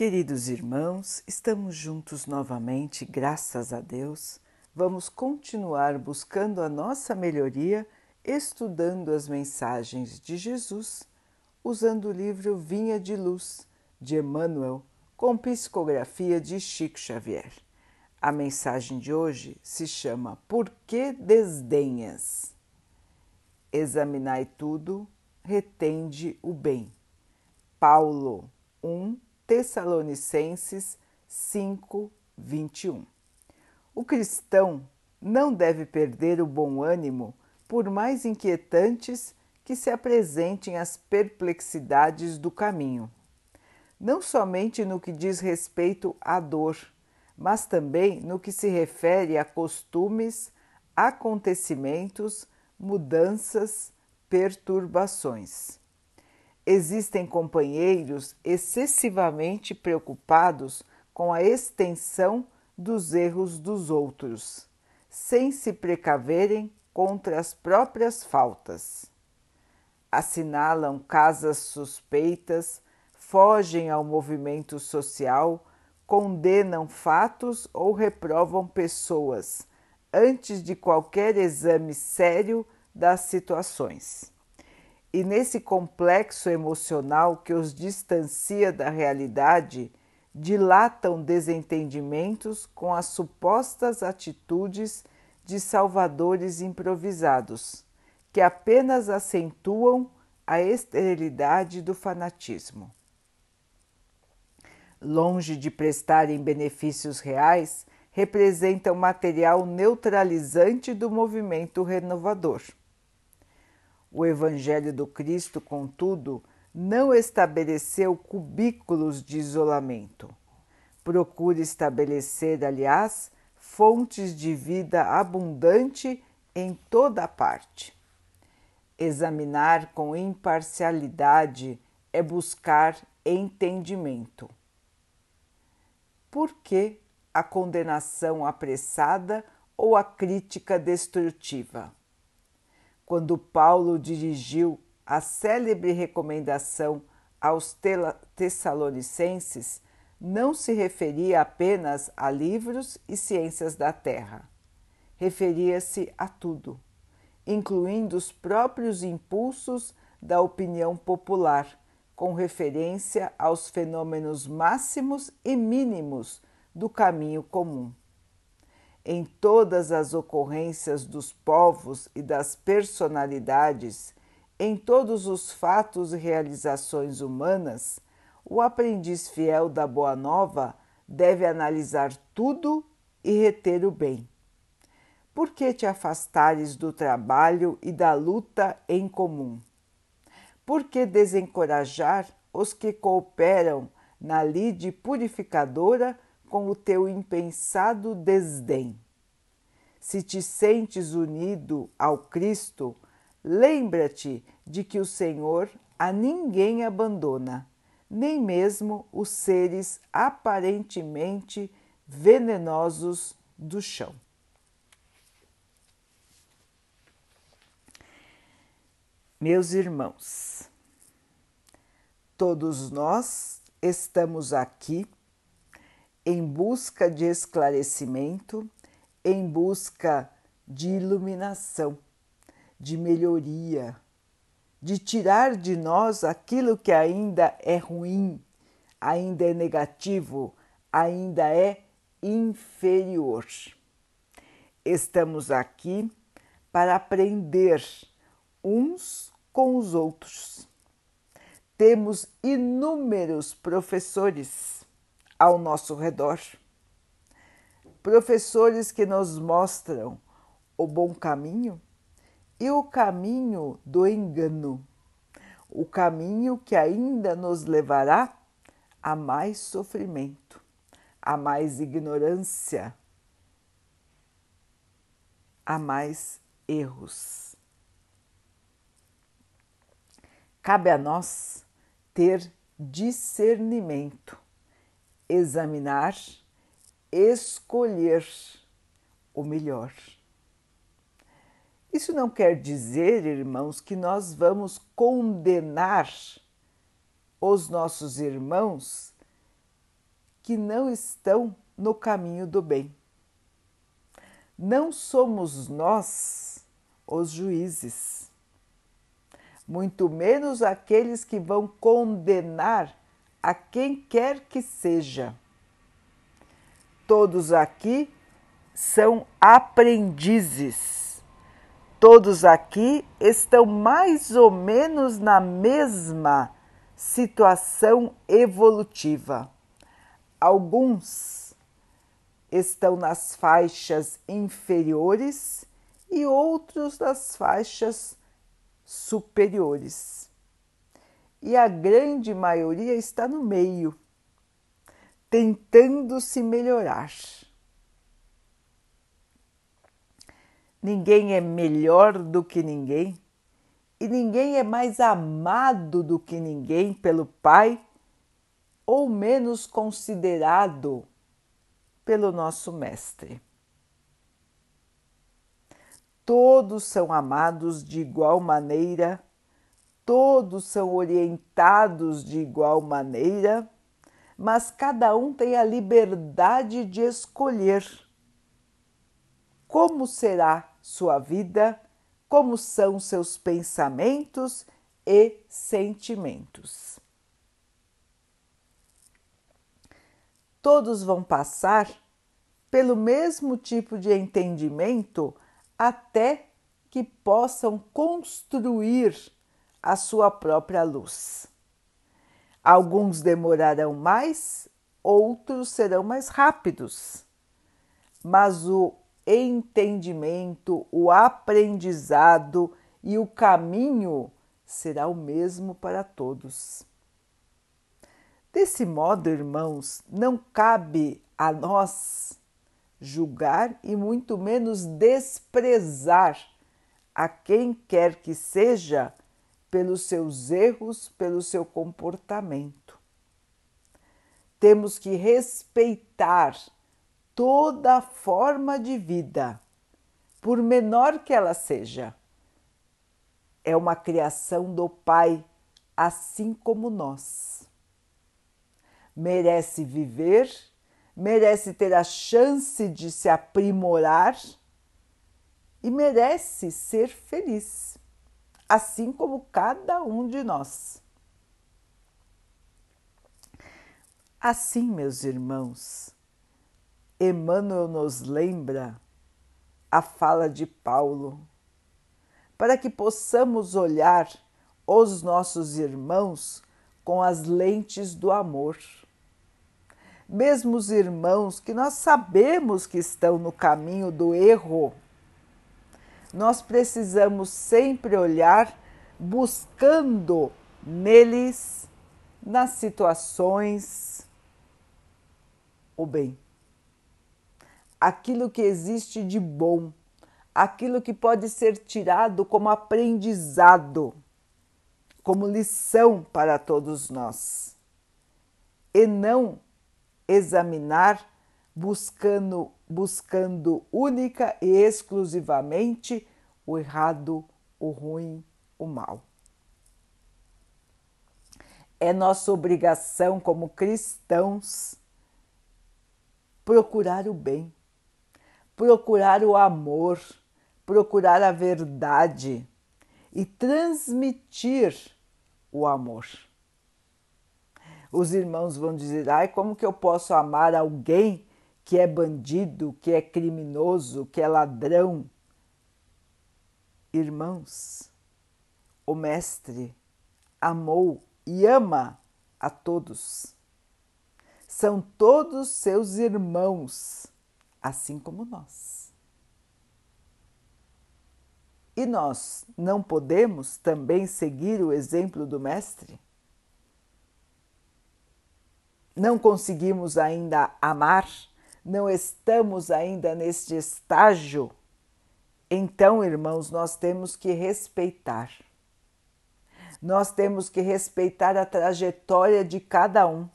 Queridos irmãos, estamos juntos novamente, graças a Deus. Vamos continuar buscando a nossa melhoria, estudando as mensagens de Jesus, usando o livro Vinha de Luz, de Emmanuel, com psicografia de Chico Xavier. A mensagem de hoje se chama Por que desdenhas? Examinai tudo, retende o bem. Paulo 1, Tessalonicenses 5, 21. O cristão não deve perder o bom ânimo, por mais inquietantes que se apresentem as perplexidades do caminho. Não somente no que diz respeito à dor, mas também no que se refere a costumes, acontecimentos, mudanças, perturbações. Existem companheiros excessivamente preocupados com a extensão dos erros dos outros, sem se precaverem contra as próprias faltas. Assinalam casas suspeitas, fogem ao movimento social, condenam fatos ou reprovam pessoas antes de qualquer exame sério das situações e nesse complexo emocional que os distancia da realidade, dilatam desentendimentos com as supostas atitudes de salvadores improvisados, que apenas acentuam a esterilidade do fanatismo. Longe de prestarem benefícios reais, representam material neutralizante do movimento renovador. O Evangelho do Cristo, contudo, não estabeleceu cubículos de isolamento. Procura estabelecer, aliás, fontes de vida abundante em toda parte. Examinar com imparcialidade é buscar entendimento. Por que a condenação apressada ou a crítica destrutiva? Quando Paulo dirigiu a célebre recomendação aos Tessalonicenses, não se referia apenas a livros e ciências da terra. Referia-se a tudo, incluindo os próprios impulsos da opinião popular, com referência aos fenômenos máximos e mínimos do caminho comum em todas as ocorrências dos povos e das personalidades, em todos os fatos e realizações humanas, o aprendiz fiel da Boa Nova deve analisar tudo e reter o bem. Por que te afastares do trabalho e da luta em comum? Por que desencorajar os que cooperam na lide purificadora com o teu impensado desdém. Se te sentes unido ao Cristo, lembra-te de que o Senhor a ninguém abandona, nem mesmo os seres aparentemente venenosos do chão. Meus irmãos, todos nós estamos aqui em busca de esclarecimento, em busca de iluminação, de melhoria, de tirar de nós aquilo que ainda é ruim, ainda é negativo, ainda é inferior. Estamos aqui para aprender uns com os outros. Temos inúmeros professores ao nosso redor. Professores que nos mostram o bom caminho e o caminho do engano, o caminho que ainda nos levará a mais sofrimento, a mais ignorância, a mais erros. Cabe a nós ter discernimento examinar, escolher o melhor. Isso não quer dizer, irmãos, que nós vamos condenar os nossos irmãos que não estão no caminho do bem. Não somos nós os juízes, muito menos aqueles que vão condenar a quem quer que seja. Todos aqui são aprendizes. Todos aqui estão mais ou menos na mesma situação evolutiva. Alguns estão nas faixas inferiores e outros nas faixas superiores. E a grande maioria está no meio, tentando se melhorar. Ninguém é melhor do que ninguém e ninguém é mais amado do que ninguém pelo Pai ou menos considerado pelo nosso Mestre. Todos são amados de igual maneira, todos são orientados de igual maneira, mas cada um tem a liberdade de escolher como será sua vida como são seus pensamentos e sentimentos. Todos vão passar pelo mesmo tipo de entendimento até que possam construir a sua própria luz. Alguns demorarão mais, outros serão mais rápidos, mas o entendimento, o aprendizado e o caminho será o mesmo para todos. Desse modo, irmãos, não cabe a nós julgar e muito menos desprezar a quem quer que seja pelos seus erros, pelo seu comportamento. Temos que respeitar toda forma de vida, por menor que ela seja, é uma criação do Pai, assim como nós. Merece viver, merece ter a chance de se aprimorar e merece ser feliz, assim como cada um de nós. Assim, meus irmãos, Emmanuel nos lembra a fala de Paulo, para que possamos olhar os nossos irmãos com as lentes do amor. Mesmo os irmãos que nós sabemos que estão no caminho do erro, nós precisamos sempre olhar buscando neles, nas situações, o bem. Aquilo que existe de bom, aquilo que pode ser tirado como aprendizado, como lição para todos nós, e não examinar buscando buscando única e exclusivamente o errado, o ruim, o mal. É nossa obrigação como cristãos procurar o bem procurar o amor, procurar a verdade e transmitir o amor. Os irmãos vão dizer: ai, como que eu posso amar alguém que é bandido, que é criminoso, que é ladrão? Irmãos, o Mestre amou e ama a todos. São todos seus irmãos assim como nós. E nós não podemos também seguir o exemplo do Mestre? Não conseguimos ainda amar? Não estamos ainda neste estágio? Então, irmãos, nós temos que respeitar. Nós temos que respeitar a trajetória de cada um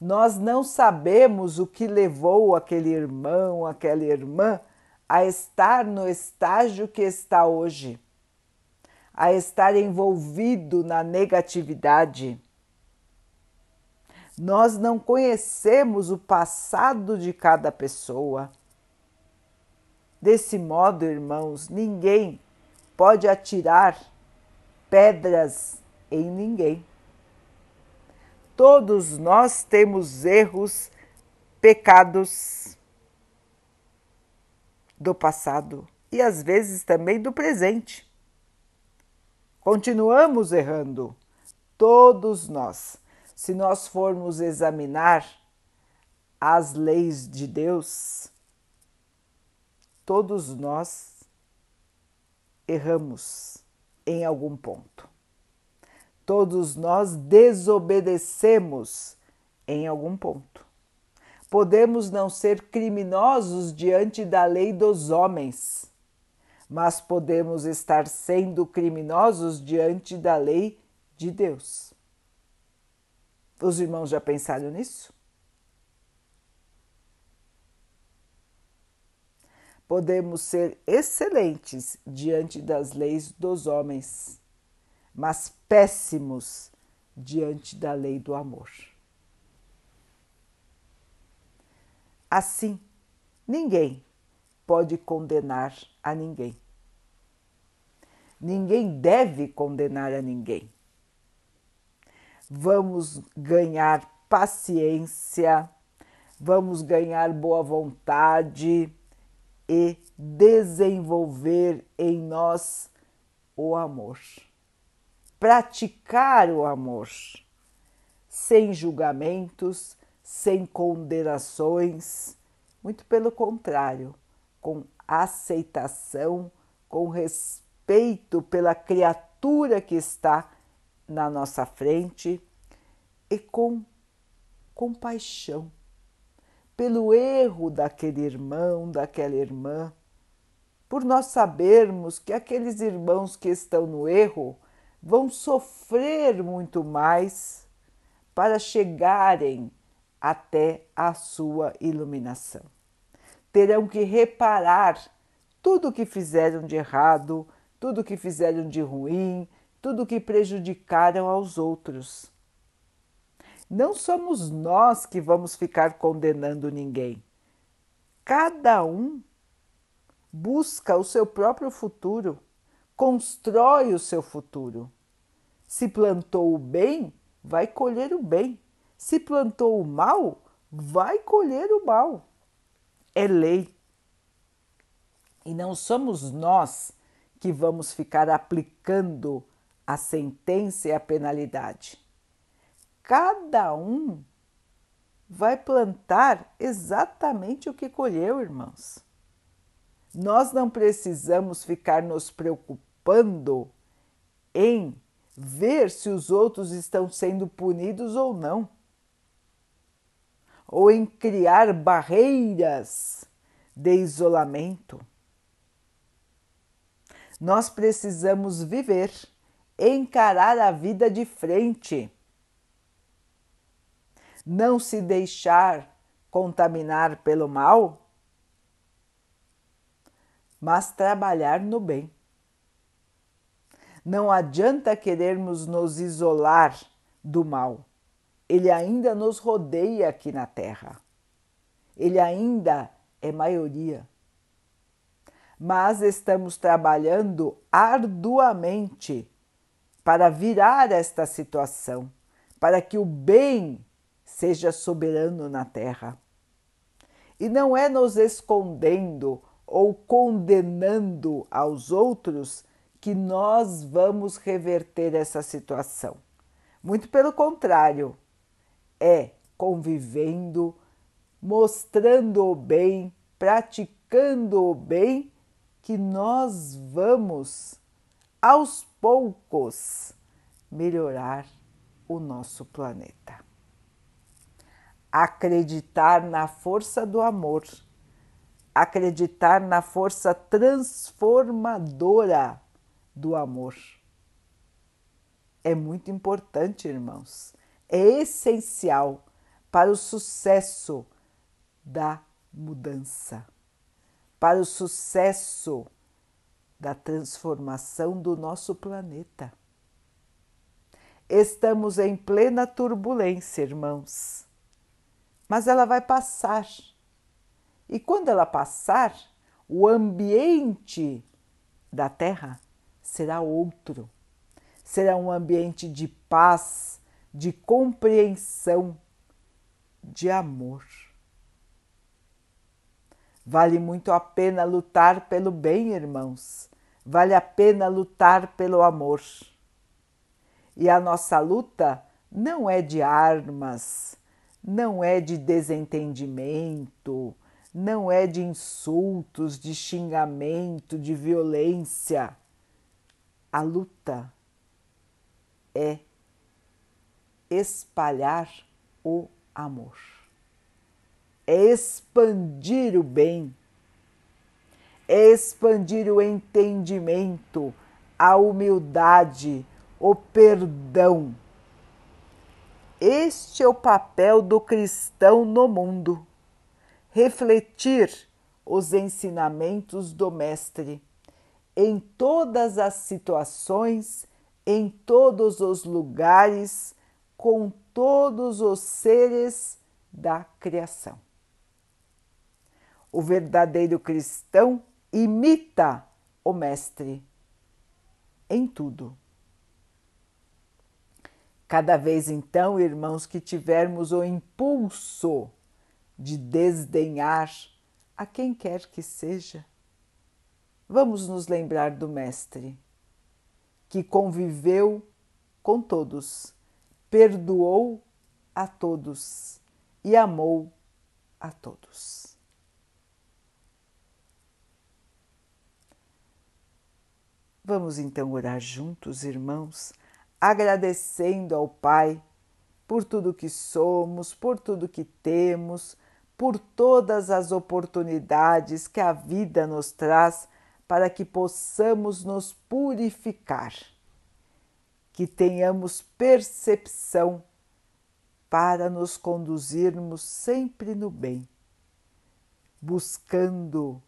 nós não sabemos o que levou aquele irmão, aquela irmã a estar no estágio que está hoje, a estar envolvido na negatividade. Nós não conhecemos o passado de cada pessoa. Desse modo, irmãos, ninguém pode atirar pedras em ninguém. Todos nós temos erros, pecados do passado e às vezes também do presente. Continuamos errando, todos nós. Se nós formos examinar as leis de Deus, todos nós erramos em algum ponto. Todos nós desobedecemos em algum ponto. Podemos não ser criminosos diante da lei dos homens, mas podemos estar sendo criminosos diante da lei de Deus. Os irmãos já pensaram nisso? Podemos ser excelentes diante das leis dos homens, mas péssimos diante da lei do amor. Assim, ninguém pode condenar a ninguém. Ninguém deve condenar a ninguém. Vamos ganhar paciência, vamos ganhar boa vontade e desenvolver em nós o amor. Praticar o amor, sem julgamentos, sem condenações, muito pelo contrário, com aceitação, com respeito pela criatura que está na nossa frente e com compaixão pelo erro daquele irmão, daquela irmã, por nós sabermos que aqueles irmãos que estão no erro vão sofrer muito mais para chegarem até a sua iluminação. Terão que reparar tudo o que fizeram de errado, tudo o que fizeram de ruim, tudo o que prejudicaram aos outros. Não somos nós que vamos ficar condenando ninguém. Cada um busca o seu próprio futuro, constrói o seu futuro. Se plantou o bem, vai colher o bem. Se plantou o mal, vai colher o mal. É lei. E não somos nós que vamos ficar aplicando a sentença e a penalidade cada um vai plantar exatamente o que colheu, irmãos. Nós não precisamos ficar nos preocupando em ver se os outros estão sendo punidos ou não, ou em criar barreiras de isolamento. Nós precisamos viver, encarar a vida de frente não se deixar contaminar pelo mal, mas trabalhar no bem. Não adianta querermos nos isolar do mal. Ele ainda nos rodeia aqui na Terra. Ele ainda é maioria. Mas estamos trabalhando arduamente para virar esta situação, para que o bem seja soberano na terra. E não é nos escondendo ou condenando aos outros que nós vamos reverter essa situação. Muito pelo contrário, é convivendo, mostrando o bem, praticando o bem, que nós vamos, aos poucos, melhorar o nosso planeta acreditar na força do amor, acreditar na força transformadora do amor. É muito importante, irmãos. É essencial para o sucesso da mudança, para o sucesso da transformação do nosso planeta. Estamos em plena turbulência, irmãos. Mas ela vai passar. E quando ela passar, o ambiente da Terra será outro. Será um ambiente de paz, de compreensão, de amor. Vale muito a pena lutar pelo bem, irmãos. Vale a pena lutar pelo amor. E a nossa luta não é de armas, não é de desentendimento, não é de insultos, de xingamento, de violência. A luta é espalhar o amor, é expandir o bem, é expandir o entendimento, a humildade, o perdão. Este é o papel do cristão no mundo refletir os ensinamentos do Mestre em todas as situações, em todos os lugares, com todos os seres da criação. O verdadeiro cristão imita o Mestre em tudo. Cada vez então, irmãos, que tivermos o impulso de desdenhar a quem quer que seja. Vamos nos lembrar do Mestre, que conviveu com todos, perdoou a todos e amou a todos. Vamos então orar juntos, irmãos, agradecendo ao Pai por tudo que somos, por tudo que temos por todas as oportunidades que a vida nos traz para que possamos nos purificar, que tenhamos percepção para nos conduzirmos sempre no bem, buscando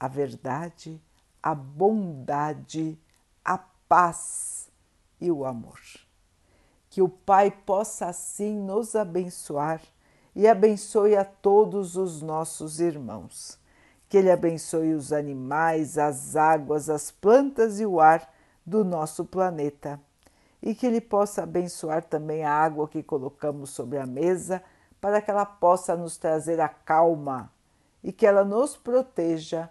a verdade, a bondade, a paz e o amor. Que o Pai possa assim nos abençoar e abençoe a todos os nossos irmãos. Que Ele abençoe os animais, as águas, as plantas e o ar do nosso planeta. E que Ele possa abençoar também a água que colocamos sobre a mesa, para que ela possa nos trazer a calma e que ela nos proteja